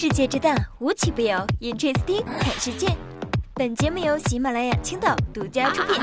世界之大，无奇不有。Interesting，看世界。本节目由喜马拉雅青岛独家出品。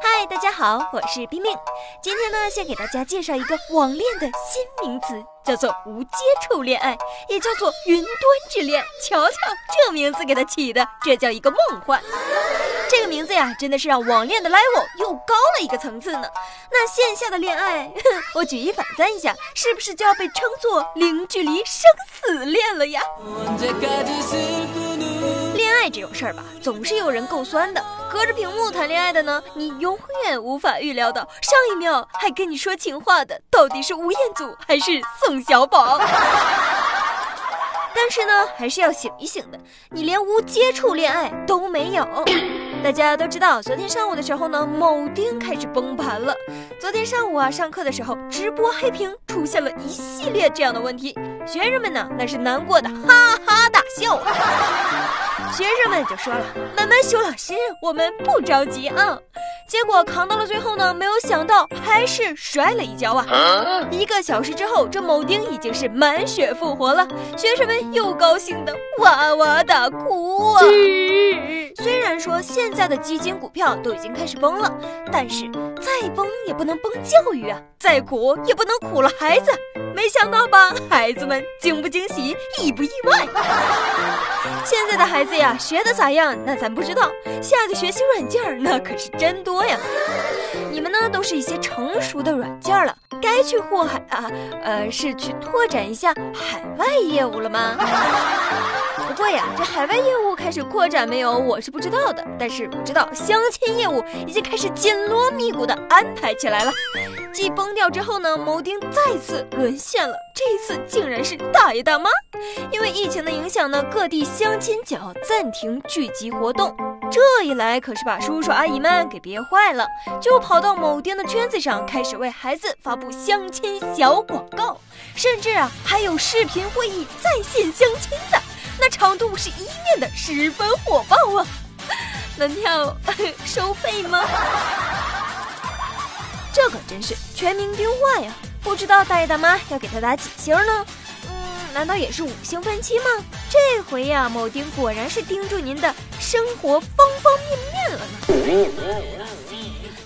嗨，大家好，我是冰冰。今天呢，先给大家介绍一个网恋的新名词，叫做无接触恋爱，也叫做云端之恋。瞧瞧这名字给它起的，这叫一个梦幻。这个名字呀，真的是让网恋的 level 又高了一个层次呢。那线下的恋爱，我举一反三一下，是不是就要被称作零距离生死恋了呀？恋爱这种事儿吧，总是有人够酸的。隔着屏幕谈恋爱的呢，你永远无法预料到，上一秒还跟你说情话的，到底是吴彦祖还是宋小宝？但是呢，还是要醒一醒的，你连无接触恋爱都没有。大家都知道，昨天上午的时候呢，某丁开始崩盘了。昨天上午啊，上课的时候，直播黑屏出现了一系列这样的问题，学生们呢那是难过的哈哈大笑。学生们就说了：“慢慢修，老师，我们不着急啊。”结果扛到了最后呢，没有想到还是摔了一跤啊！一个小时之后，这某丁已经是满血复活了，学生们又高兴的哇哇大哭啊！虽然说现在的基金股票都已经开始崩了，但是再崩也不能崩教育啊，再苦也不能苦了孩子。没想到吧，孩子们惊不惊喜，意不意外？现在的孩子呀，学的咋样？那咱不知道。下个学习软件那可是真多呀。你们呢，都是一些成熟的软件了，该去祸海啊，呃，是去拓展一下海外业务了吗？不过呀，这海外业务开始扩展没有？我是不知道的。但是我知道相亲业务已经开始紧锣密鼓的安排起来了。继崩掉之后呢，某丁再次沦陷了。这一次竟然是大爷大妈，因为疫情的影响呢，各地相亲角暂停聚集活动。这一来可是把叔叔阿姨们给憋坏了，就跑到某丁的圈子上开始为孩子发布相亲小广告，甚至啊还有视频会议在线相亲的。那长度是一面的，十分火爆啊！门票 收费吗？这可真是全民丢话呀！不知道大爷大妈要给他打几星呢？嗯，难道也是五星分期吗？这回呀，某丁果然是盯住您的生活方方面面了呢。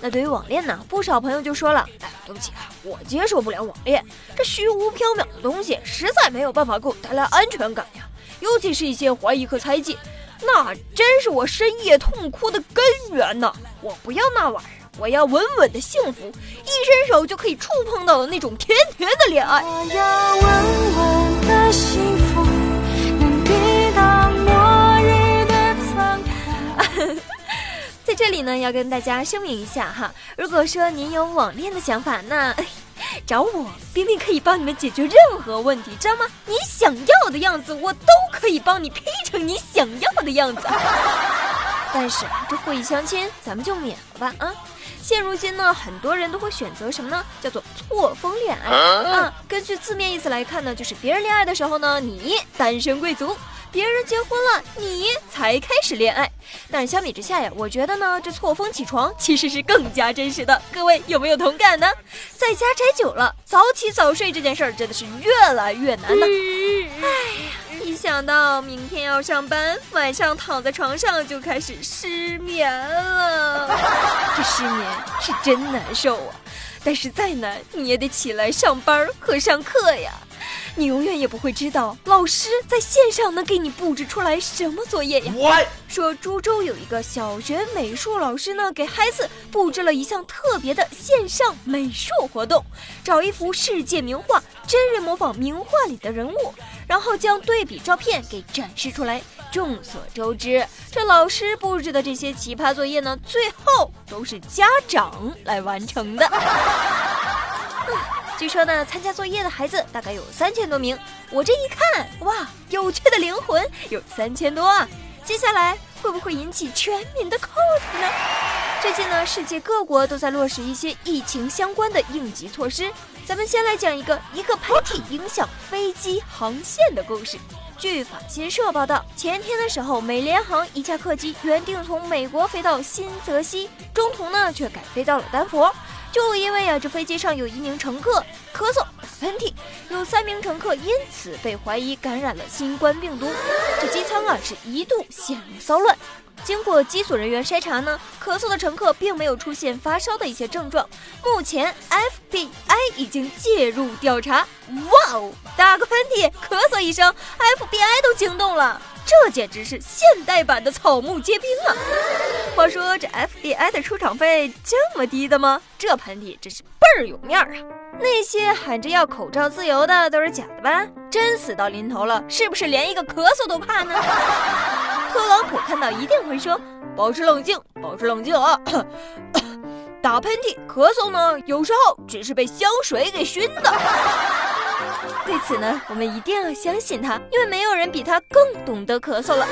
那对于网恋呢，不少朋友就说了：“哎，对不起啊，我接受不了网恋，这虚无缥缈的东西实在没有办法给我带来安全感呀。”尤其是一些怀疑和猜忌，那真是我深夜痛哭的根源呐！我不要那玩意儿，我要稳稳的幸福，一伸手就可以触碰到的那种甜甜的恋爱。我要稳稳的幸福，能抵挡末日的残酷。在这里呢，要跟大家声明一下哈，如果说您有网恋的想法，那。找我，冰冰可以帮你们解决任何问题，知道吗？你想要的样子，我都可以帮你 P 成你想要的样子。但是这会议相亲，咱们就免了吧啊！现如今呢，很多人都会选择什么呢？叫做错峰恋爱啊。根据字面意思来看呢，就是别人恋爱的时候呢，你单身贵族。别人结婚了，你才开始恋爱。但是相比之下呀，我觉得呢，这错峰起床其实是更加真实的。各位有没有同感呢？在家宅久了，早起早睡这件事儿真的是越来越难了。哎呀，一想到明天要上班，晚上躺在床上就开始失眠了。这失眠是真难受啊！但是再难，你也得起来上班和上课呀。你永远也不会知道，老师在线上能给你布置出来什么作业呀？说株洲有一个小学美术老师呢，给孩子布置了一项特别的线上美术活动，找一幅世界名画，真人模仿名画里的人物，然后将对比照片给展示出来。众所周知，这老师布置的这些奇葩作业呢，最后都是家长来完成的。据说呢，参加作业的孩子大概有三千多名。我这一看，哇，有趣的灵魂有三千多啊！接下来会不会引起全民的 cos 呢？最近呢，世界各国都在落实一些疫情相关的应急措施。咱们先来讲一个一个喷嚏影响飞机航线的故事。据法新社报道，前天的时候，美联航一架客机原定从美国飞到新泽西，中途呢却改飞到了丹佛。就因为啊，这飞机上有一名乘客咳嗽，喷嚏，有三名乘客因此被怀疑感染了新冠病毒。这机舱啊是一度陷入骚乱。经过机组人员筛查呢，咳嗽的乘客并没有出现发烧的一些症状。目前 FBI 已经介入调查。哇哦，打个喷嚏，咳嗽一声，FBI 都惊动了，这简直是现代版的草木皆兵啊！话说这 FBI 的出场费这么低的吗？这喷嚏真是倍儿有面儿啊！那些喊着要口罩自由的都是假的吧？真死到临头了，是不是连一个咳嗽都怕呢？特朗普看到一定会说：“保持冷静，保持冷静啊！打喷嚏、咳嗽呢，有时候只是被香水给熏的。”对此呢，我们一定要相信他，因为没有人比他更懂得咳嗽了。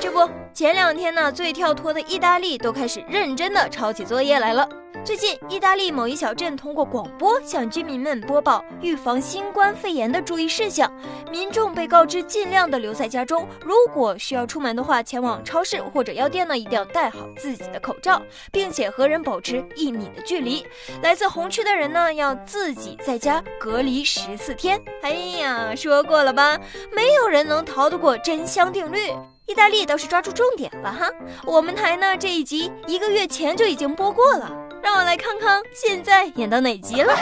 这不，前两天呢，最跳脱的意大利都开始认真的抄起作业来了。最近，意大利某一小镇通过广播向居民们播报预防新冠肺炎的注意事项。民众被告知尽量的留在家中，如果需要出门的话，前往超市或者药店呢，一定要戴好自己的口罩，并且和人保持一米的距离。来自红区的人呢，要自己在家隔离十四天。哎呀，说过了吧，没有人能逃得过真香定律。意大利倒是抓住重点了哈，我们台呢这一集一个月前就已经播过了。让我来看看现在演到哪集了。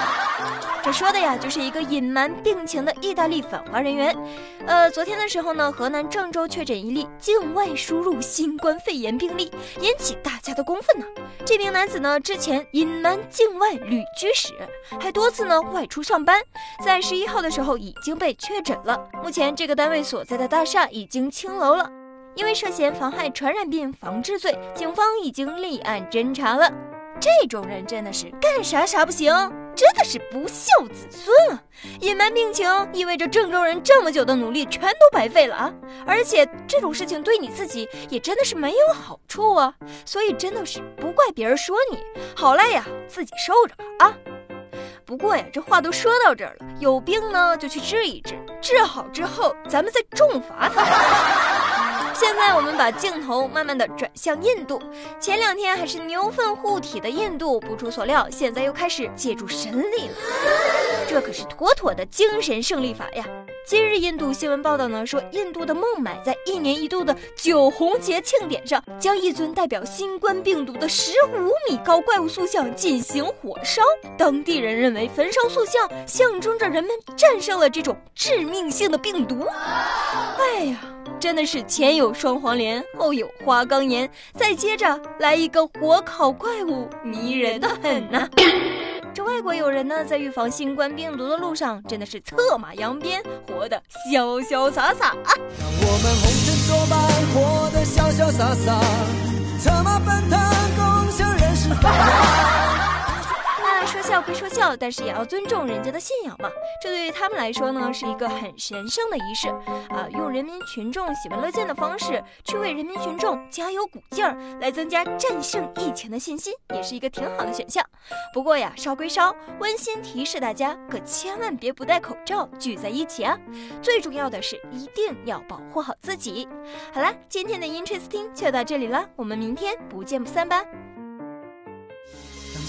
这说的呀，就是一个隐瞒病情的意大利反华人员。呃，昨天的时候呢，河南郑州确诊一例境外输入新冠肺炎病例，引起大家的公愤呢。这名男子呢，之前隐瞒境外旅居史，还多次呢外出上班，在十一号的时候已经被确诊了。目前这个单位所在的大厦已经清楼了。因为涉嫌妨害传染病防治罪，警方已经立案侦查了。这种人真的是干啥啥不行，真的是不孝子孙啊！隐瞒病情意味着郑州人这么久的努力全都白费了啊！而且这种事情对你自己也真的是没有好处啊！所以真的是不怪别人说你好赖呀，自己受着吧啊！不过呀，这话都说到这儿了，有病呢就去治一治，治好之后咱们再重罚他。现在我们把镜头慢慢的转向印度，前两天还是牛粪护体的印度，不出所料，现在又开始借助神力了，这可是妥妥的精神胜利法呀！今日印度新闻报道呢说，印度的孟买在一年一度的酒红节庆典上，将一尊代表新冠病毒的十五米高怪物塑像进行火烧。当地人认为焚烧塑像象征着人们战胜了这种致命性的病毒。哎呀！真的是前有双黄连，后有花岗岩，再接着来一个火烤怪物，迷人的很呐！这外国友人呢，在预防新冠病毒的路上，真的是策马扬鞭，活得潇潇洒洒啊！让我们红尘作伴，活得潇潇洒洒，策马奔腾，共享人世繁华。笑归说笑，但是也要尊重人家的信仰嘛。这对于他们来说呢，是一个很神圣的仪式啊，用人民群众喜闻乐见的方式去为人民群众加油鼓劲儿，来增加战胜疫情的信心，也是一个挺好的选项。不过呀，烧归烧，温馨提示大家，可千万别不戴口罩聚在一起啊。最重要的是，一定要保护好自己。好啦，今天的 Interesting 就到这里了，我们明天不见不散吧。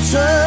春